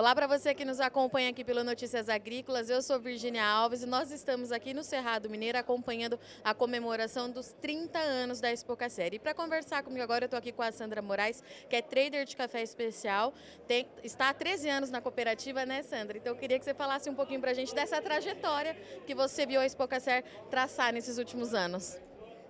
Olá para você que nos acompanha aqui pelo Notícias Agrícolas. Eu sou Virginia Alves e nós estamos aqui no Cerrado Mineiro acompanhando a comemoração dos 30 anos da Expoca Série. E para conversar comigo agora, eu estou aqui com a Sandra Moraes, que é trader de café especial. Tem, está há 13 anos na cooperativa, né, Sandra? Então eu queria que você falasse um pouquinho para a gente dessa trajetória que você viu a Expoca Série traçar nesses últimos anos.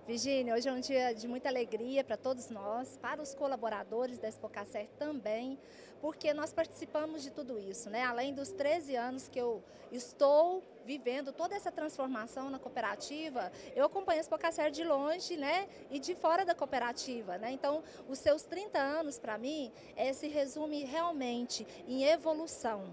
Virginia, hoje é um dia de muita alegria para todos nós, para os colaboradores da Expocacer também, porque nós participamos de tudo isso, né? Além dos 13 anos que eu estou vivendo toda essa transformação na cooperativa, eu acompanho a Expocacer de longe, né? E de fora da cooperativa, né? Então, os seus 30 anos, para mim, é, se resume realmente em evolução.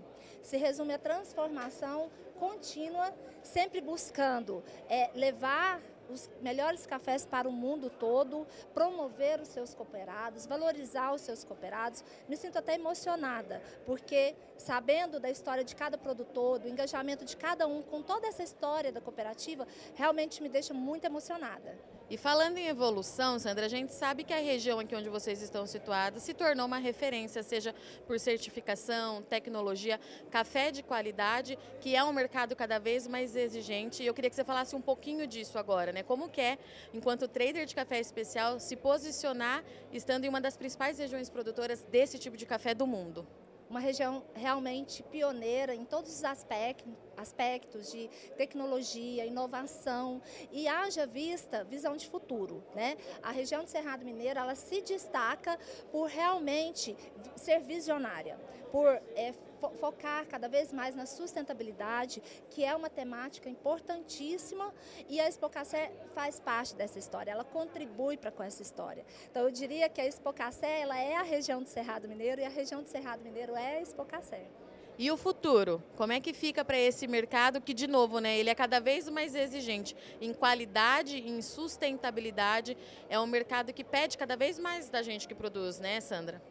Se resume a transformação contínua, sempre buscando é, levar os melhores cafés para o mundo todo, promover os seus cooperados, valorizar os seus cooperados. Me sinto até emocionada, porque sabendo da história de cada produtor, do engajamento de cada um com toda essa história da cooperativa, realmente me deixa muito emocionada. E falando em evolução, Sandra, a gente sabe que a região aqui onde vocês estão situados se tornou uma referência, seja por certificação, tecnologia, café de qualidade, que é um mercado cada vez mais exigente. E eu queria que você falasse um pouquinho disso agora, né? Como que é, enquanto trader de café especial, se posicionar estando em uma das principais regiões produtoras desse tipo de café do mundo? Uma região realmente pioneira em todos os aspectos, de tecnologia, inovação e haja vista visão de futuro. Né? A região do Cerrado Mineiro ela se destaca por realmente ser visionária, por é, focar cada vez mais na sustentabilidade, que é uma temática importantíssima e a Expocacé faz parte dessa história, ela contribui para com essa história. Então eu diria que a Expocacé ela é a região do Cerrado Mineiro e a região do Cerrado Mineiro é a Expocacé. E o futuro? Como é que fica para esse mercado que, de novo, né, ele é cada vez mais exigente em qualidade, em sustentabilidade. É um mercado que pede cada vez mais da gente que produz, né, Sandra?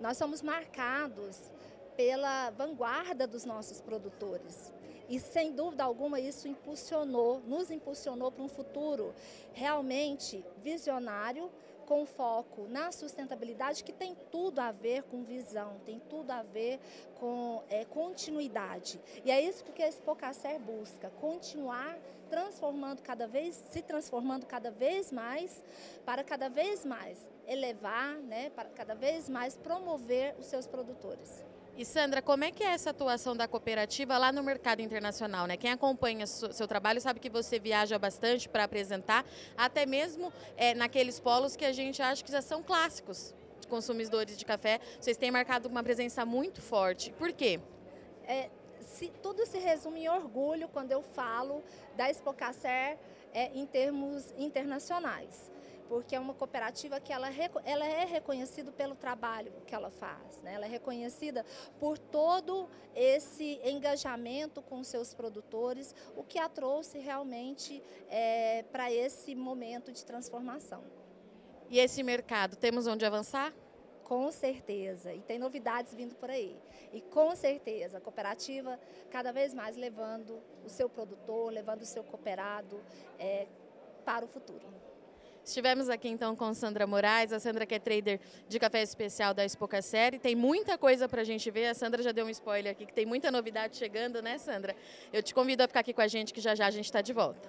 Nós somos marcados pela vanguarda dos nossos produtores. E sem dúvida alguma isso impulsionou, nos impulsionou para um futuro realmente visionário, com foco na sustentabilidade, que tem tudo a ver com visão, tem tudo a ver com é, continuidade. E é isso que a Expocacer busca, continuar transformando cada vez, se transformando cada vez mais, para cada vez mais elevar, né, para cada vez mais promover os seus produtores. E Sandra, como é que é essa atuação da cooperativa lá no mercado internacional? Né? Quem acompanha seu trabalho sabe que você viaja bastante para apresentar, até mesmo é, naqueles polos que a gente acha que já são clássicos de consumidores de café. Vocês têm marcado uma presença muito forte. Por quê? É, se, tudo se resume em orgulho quando eu falo da Expocacer é, em termos internacionais porque é uma cooperativa que ela, ela é reconhecida pelo trabalho que ela faz, né? ela é reconhecida por todo esse engajamento com seus produtores, o que a trouxe realmente é, para esse momento de transformação. E esse mercado, temos onde avançar? Com certeza, e tem novidades vindo por aí. E com certeza, a cooperativa cada vez mais levando o seu produtor, levando o seu cooperado é, para o futuro. Estivemos aqui então com Sandra Moraes, a Sandra que é trader de café especial da Expoca Série. Tem muita coisa para a gente ver, a Sandra já deu um spoiler aqui, que tem muita novidade chegando, né Sandra? Eu te convido a ficar aqui com a gente, que já já a gente está de volta.